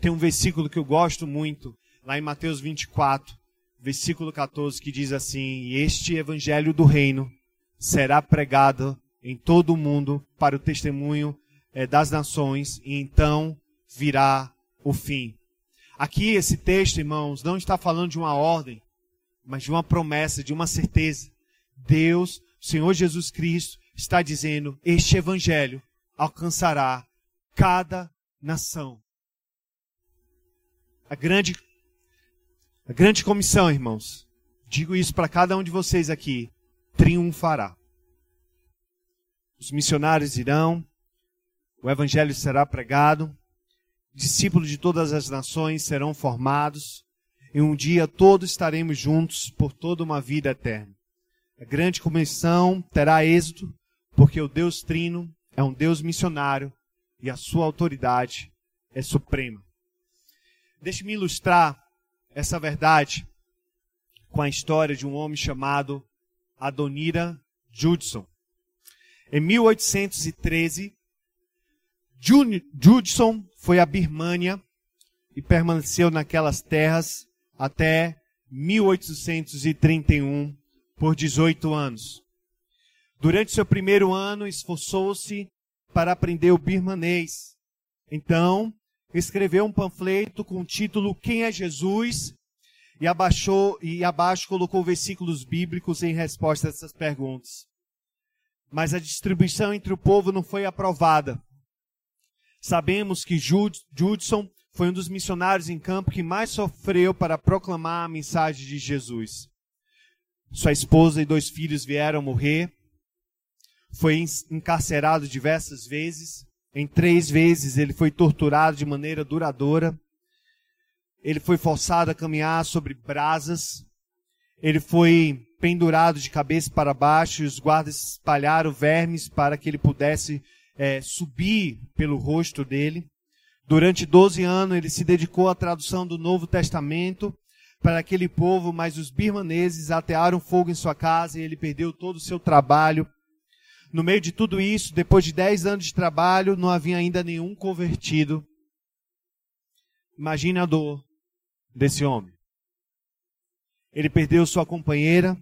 Tem um versículo que eu gosto muito, lá em Mateus 24, versículo 14, que diz assim: Este evangelho do reino será pregado em todo o mundo para o testemunho é, das nações, e então virá o fim. Aqui, esse texto, irmãos, não está falando de uma ordem, mas de uma promessa, de uma certeza. Deus, o Senhor Jesus Cristo, está dizendo: este evangelho alcançará cada nação. A grande, a grande comissão, irmãos, digo isso para cada um de vocês aqui, triunfará. Os missionários irão, o evangelho será pregado, discípulos de todas as nações serão formados, e um dia todos estaremos juntos por toda uma vida eterna. A grande comissão terá êxito, porque o Deus Trino é um Deus missionário e a sua autoridade é suprema. Deixe-me ilustrar essa verdade com a história de um homem chamado Adonira Judson. Em 1813, Judson foi à Birmânia e permaneceu naquelas terras até 1831, por 18 anos. Durante seu primeiro ano, esforçou-se para aprender o birmanês. Então, escreveu um panfleto com o título Quem é Jesus? E, abaixou, e abaixo colocou versículos bíblicos em resposta a essas perguntas. Mas a distribuição entre o povo não foi aprovada. Sabemos que Judson foi um dos missionários em campo que mais sofreu para proclamar a mensagem de Jesus. Sua esposa e dois filhos vieram morrer. Foi encarcerado diversas vezes. Em três vezes ele foi torturado de maneira duradoura. Ele foi forçado a caminhar sobre brasas. Ele foi pendurado de cabeça para baixo e os guardas espalharam vermes para que ele pudesse é, subir pelo rosto dele. Durante 12 anos ele se dedicou à tradução do Novo Testamento para aquele povo, mas os birmaneses atearam fogo em sua casa e ele perdeu todo o seu trabalho. No meio de tudo isso, depois de 10 anos de trabalho, não havia ainda nenhum convertido. Imagine a dor desse homem. Ele perdeu sua companheira,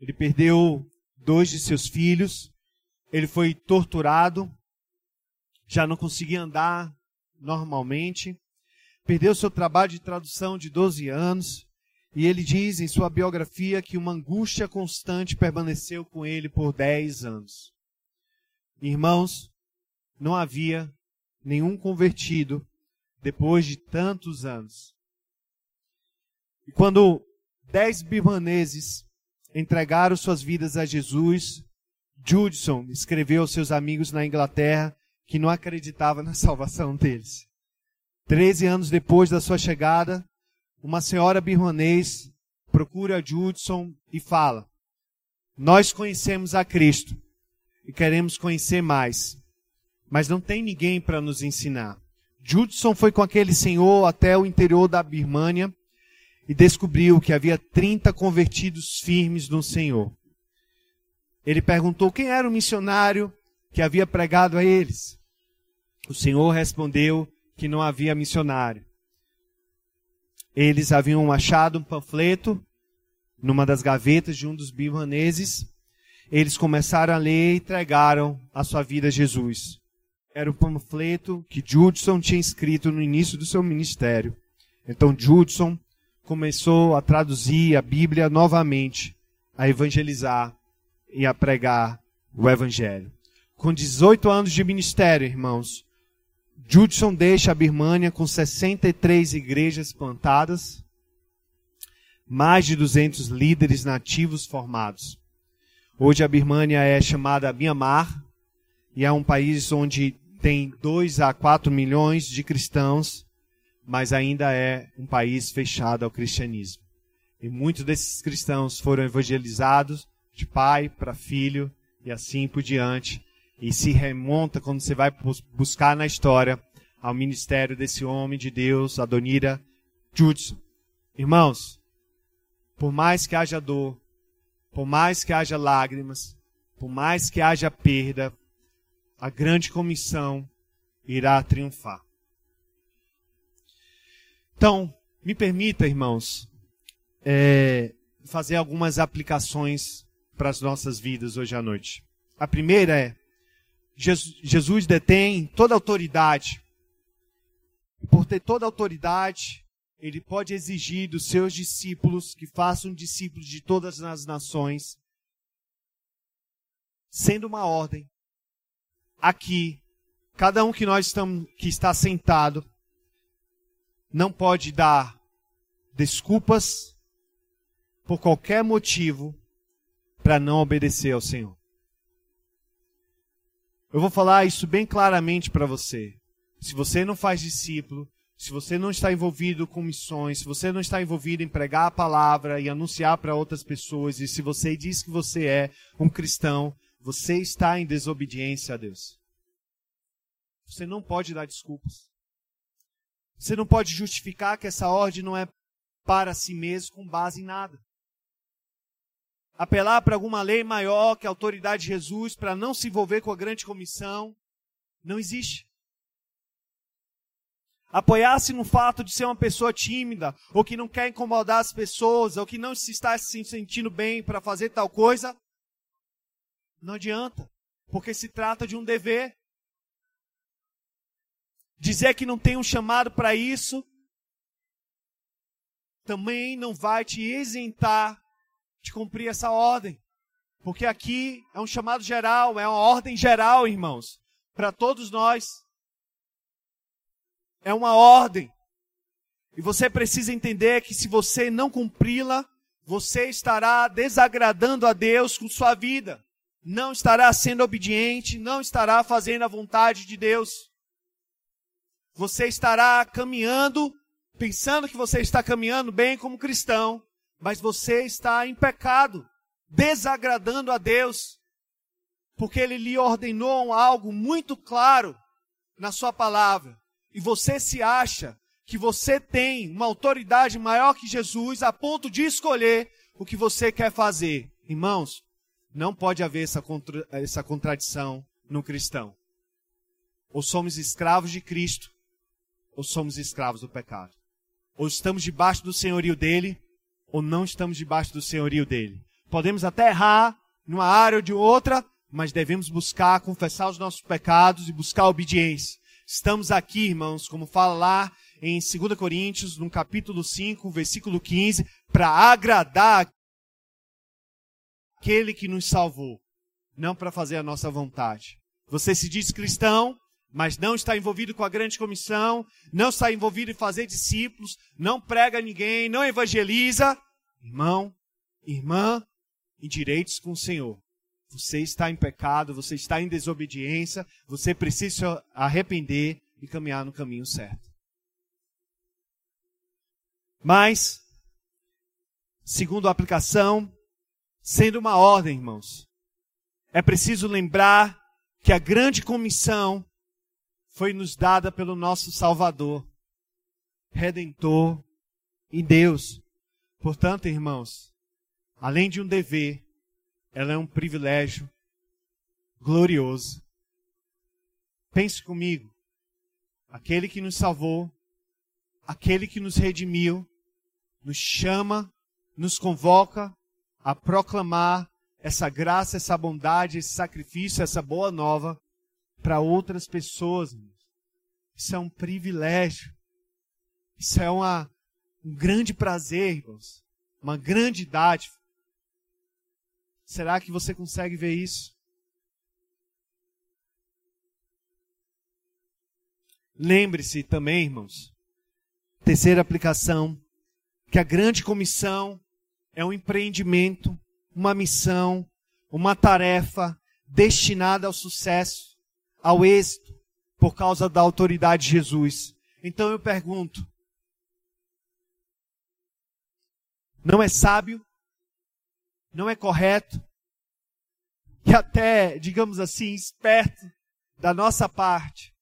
ele perdeu dois de seus filhos, ele foi torturado, já não conseguia andar normalmente, perdeu seu trabalho de tradução de 12 anos, E ele diz em sua biografia que uma angústia constante permaneceu com ele por dez anos. Irmãos, não havia nenhum convertido depois de tantos anos. E quando dez birmaneses entregaram suas vidas a Jesus, Judson escreveu aos seus amigos na Inglaterra que não acreditava na salvação deles. Treze anos depois da sua chegada, uma senhora birmanês procura Judson e fala: Nós conhecemos a Cristo e queremos conhecer mais, mas não tem ninguém para nos ensinar. Judson foi com aquele senhor até o interior da Birmânia e descobriu que havia 30 convertidos firmes no Senhor. Ele perguntou quem era o missionário que havia pregado a eles. O Senhor respondeu que não havia missionário. Eles haviam achado um panfleto numa das gavetas de um dos birmaneses. Eles começaram a ler e entregaram a sua vida a Jesus. Era o panfleto que Judson tinha escrito no início do seu ministério. Então Judson começou a traduzir a Bíblia novamente, a evangelizar e a pregar o Evangelho. Com 18 anos de ministério, irmãos, Judson deixa a Birmânia com 63 igrejas plantadas, mais de 200 líderes nativos formados. Hoje a Birmânia é chamada Myanmar e é um país onde tem 2 a 4 milhões de cristãos, mas ainda é um país fechado ao cristianismo. E muitos desses cristãos foram evangelizados de pai para filho e assim por diante. E se remonta, quando você vai buscar na história, ao ministério desse homem de Deus, Adonira Judson. Irmãos, por mais que haja dor, por mais que haja lágrimas, por mais que haja perda, a grande comissão irá triunfar. Então, me permita, irmãos, é, fazer algumas aplicações para as nossas vidas hoje à noite. A primeira é: Jesus detém toda autoridade. Por ter toda autoridade, ele pode exigir dos seus discípulos que façam discípulos de todas as nações, sendo uma ordem. Aqui, cada um que nós estamos, que está sentado, não pode dar desculpas por qualquer motivo para não obedecer ao Senhor. Eu vou falar isso bem claramente para você. Se você não faz discípulo, se você não está envolvido com missões, se você não está envolvido em pregar a palavra e anunciar para outras pessoas, e se você diz que você é um cristão, você está em desobediência a Deus. Você não pode dar desculpas. Você não pode justificar que essa ordem não é para si mesmo com base em nada apelar para alguma lei maior que a autoridade de Jesus para não se envolver com a grande comissão. Não existe. Apoiar-se no fato de ser uma pessoa tímida, ou que não quer incomodar as pessoas, ou que não se está se sentindo bem para fazer tal coisa, não adianta, porque se trata de um dever. Dizer que não tem um chamado para isso também não vai te isentar de cumprir essa ordem. Porque aqui é um chamado geral, é uma ordem geral, irmãos, para todos nós. É uma ordem. E você precisa entender que se você não cumpri-la, você estará desagradando a Deus com sua vida. Não estará sendo obediente, não estará fazendo a vontade de Deus. Você estará caminhando, pensando que você está caminhando bem como cristão, mas você está em pecado, desagradando a Deus, porque Ele lhe ordenou algo muito claro na Sua palavra, e você se acha que você tem uma autoridade maior que Jesus a ponto de escolher o que você quer fazer. Irmãos, não pode haver essa, contra, essa contradição no cristão. Ou somos escravos de Cristo, ou somos escravos do pecado. Ou estamos debaixo do senhorio dele, ou não estamos debaixo do senhorio dele. Podemos até errar numa área ou de outra, mas devemos buscar confessar os nossos pecados e buscar obediência. Estamos aqui, irmãos, como fala lá em 2 Coríntios, no capítulo 5, versículo 15, para agradar aquele que nos salvou, não para fazer a nossa vontade. Você se diz cristão, mas não está envolvido com a grande comissão, não está envolvido em fazer discípulos, não prega ninguém, não evangeliza, irmão, irmã, em direitos com o Senhor. Você está em pecado, você está em desobediência, você precisa arrepender e caminhar no caminho certo. Mas, segundo a aplicação, sendo uma ordem, irmãos, é preciso lembrar que a grande comissão foi nos dada pelo nosso Salvador, Redentor e Deus. Portanto, irmãos, além de um dever, ela é um privilégio glorioso. Pense comigo. Aquele que nos salvou, aquele que nos redimiu, nos chama, nos convoca a proclamar essa graça, essa bondade, esse sacrifício, essa boa nova para outras pessoas. Isso é um privilégio. Isso é uma, um grande prazer, irmãos. Uma grande dádiva. Será que você consegue ver isso? Lembre-se também, irmãos, terceira aplicação, que a grande comissão é um empreendimento, uma missão, uma tarefa destinada ao sucesso, ao êxito, por causa da autoridade de Jesus. Então eu pergunto: não é sábio? Não é correto? E até, digamos assim, esperto da nossa parte,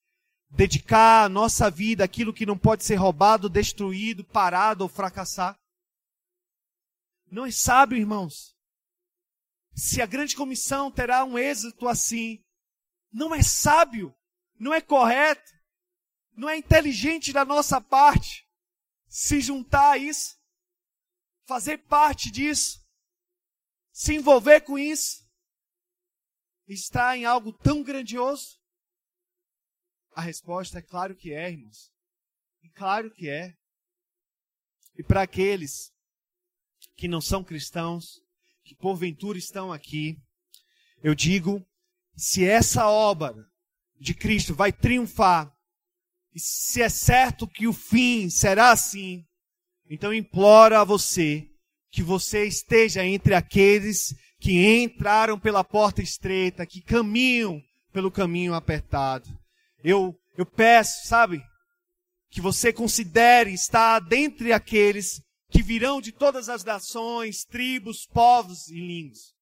dedicar a nossa vida àquilo que não pode ser roubado, destruído, parado ou fracassar? Não é sábio, irmãos. Se a grande comissão terá um êxito assim, não é sábio, não é correto, não é inteligente da nossa parte se juntar a isso, fazer parte disso, se envolver com isso, estar em algo tão grandioso? A resposta é claro que é, irmãos. E claro que é. E para aqueles que não são cristãos, que porventura estão aqui, eu digo: se essa obra de Cristo vai triunfar, e se é certo que o fim será assim, então imploro a você que você esteja entre aqueles que entraram pela porta estreita, que caminham pelo caminho apertado. Eu, eu peço, sabe, que você considere estar dentre aqueles que virão de todas as nações, tribos, povos e línguas.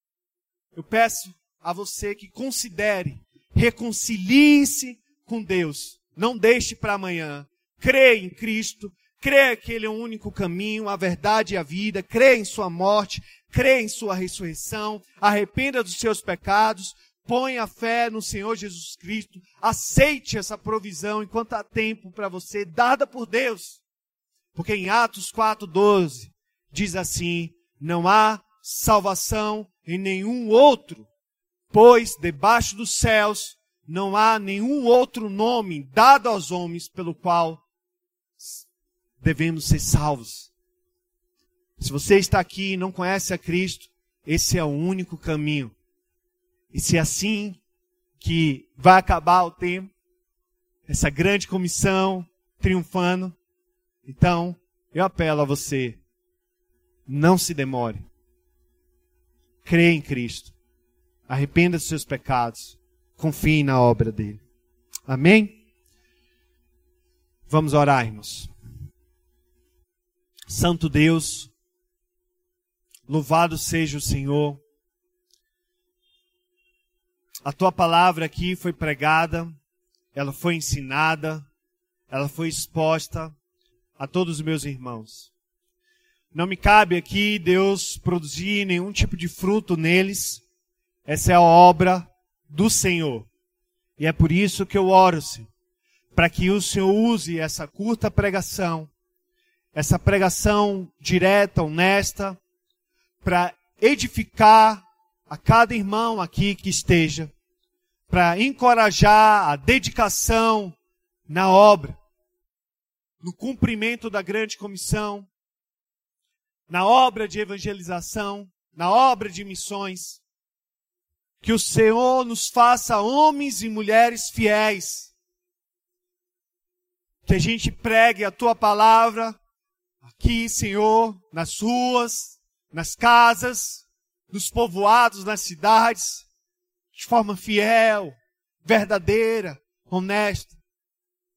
Eu peço a você que considere, reconcilie-se com Deus. Não deixe para amanhã. Creia em Cristo, creia que Ele é o único caminho, a verdade e a vida, creia em Sua morte, creia em Sua ressurreição, arrependa dos seus pecados, ponha a fé no Senhor Jesus Cristo, aceite essa provisão enquanto há tempo para você, dada por Deus. Porque em Atos 4,12 diz assim: não há salvação em nenhum outro, pois debaixo dos céus não há nenhum outro nome dado aos homens pelo qual devemos ser salvos. Se você está aqui e não conhece a Cristo, esse é o único caminho. E se é assim que vai acabar o tempo, essa grande comissão triunfando, então, eu apelo a você, não se demore. Crê em Cristo. Arrependa dos seus pecados. Confie na obra dele. Amém? Vamos orar, irmãos. Santo Deus, louvado seja o Senhor. A tua palavra aqui foi pregada, ela foi ensinada, ela foi exposta a todos os meus irmãos. Não me cabe aqui Deus produzir nenhum tipo de fruto neles. Essa é a obra do Senhor. E é por isso que eu oro, Senhor, para que o Senhor use essa curta pregação, essa pregação direta, honesta, para edificar a cada irmão aqui que esteja, para encorajar a dedicação na obra no cumprimento da grande comissão, na obra de evangelização, na obra de missões. Que o Senhor nos faça homens e mulheres fiéis. Que a gente pregue a tua palavra aqui, Senhor, nas ruas, nas casas, nos povoados, nas cidades, de forma fiel, verdadeira, honesta.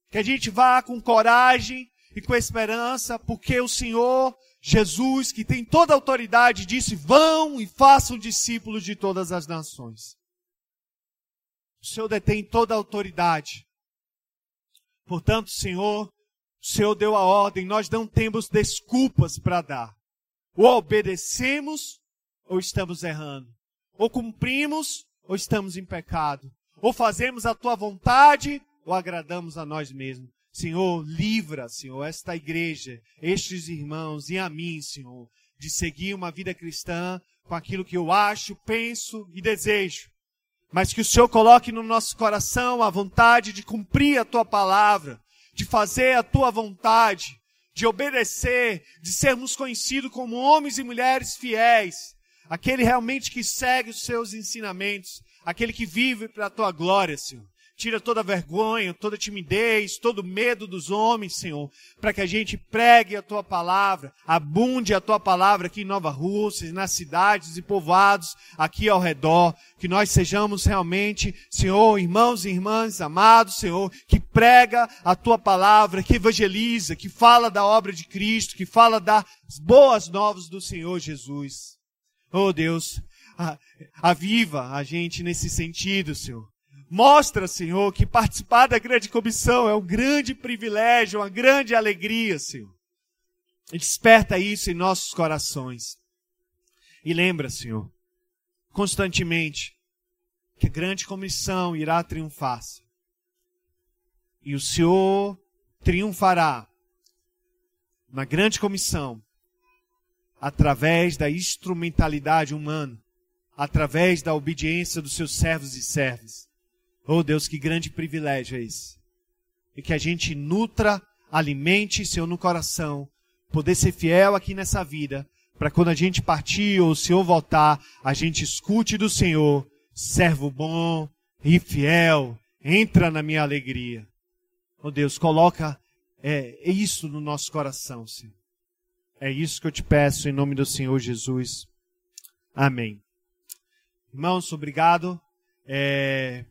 Que a gente vá com coragem e com esperança, porque o Senhor Jesus, que tem toda a autoridade, disse: Vão e façam discípulos de todas as nações. O Senhor detém toda a autoridade. Portanto, Senhor, o Senhor deu a ordem, nós não temos desculpas para dar. Ou obedecemos, ou estamos errando. Ou cumprimos, ou estamos em pecado. Ou fazemos a tua vontade, ou agradamos a nós mesmos. Senhor, livra, Senhor, esta igreja, estes irmãos e a mim, Senhor, de seguir uma vida cristã com aquilo que eu acho, penso e desejo. Mas que o Senhor coloque no nosso coração a vontade de cumprir a tua palavra, de fazer a tua vontade, de obedecer, de sermos conhecidos como homens e mulheres fiéis, aquele realmente que segue os seus ensinamentos, aquele que vive para a tua glória, Senhor. Tira toda vergonha, toda timidez, todo medo dos homens, Senhor, para que a gente pregue a tua palavra, abunde a tua palavra aqui em Nova Rússia, nas cidades e povoados aqui ao redor, que nós sejamos realmente, Senhor, irmãos e irmãs amados, Senhor, que prega a tua palavra, que evangeliza, que fala da obra de Cristo, que fala das boas novas do Senhor Jesus. Oh Deus, aviva a gente nesse sentido, Senhor. Mostra, Senhor, que participar da grande comissão é um grande privilégio, uma grande alegria, Senhor. E desperta isso em nossos corações. E lembra, Senhor, constantemente, que a grande comissão irá triunfar. E o Senhor triunfará na grande comissão através da instrumentalidade humana, através da obediência dos seus servos e servas Oh Deus, que grande privilégio é esse. E que a gente nutra, alimente Senhor no coração, poder ser fiel aqui nessa vida, para quando a gente partir ou o Senhor voltar, a gente escute do Senhor, servo bom e fiel, entra na minha alegria. Oh Deus, coloca é, é isso no nosso coração, Senhor. É isso que eu te peço em nome do Senhor Jesus. Amém. Irmãos, obrigado. É,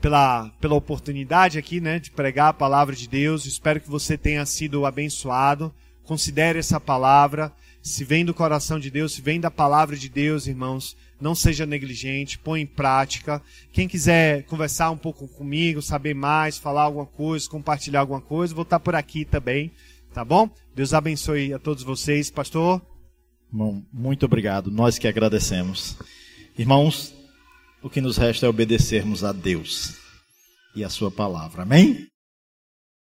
pela, pela oportunidade aqui, né, de pregar a palavra de Deus. Espero que você tenha sido abençoado. Considere essa palavra. Se vem do coração de Deus, se vem da palavra de Deus, irmãos, não seja negligente, põe em prática. Quem quiser conversar um pouco comigo, saber mais, falar alguma coisa, compartilhar alguma coisa, vou estar por aqui também, tá bom? Deus abençoe a todos vocês, pastor. Bom, muito obrigado. Nós que agradecemos. Irmãos, o que nos resta é obedecermos a Deus e a Sua palavra. Amém?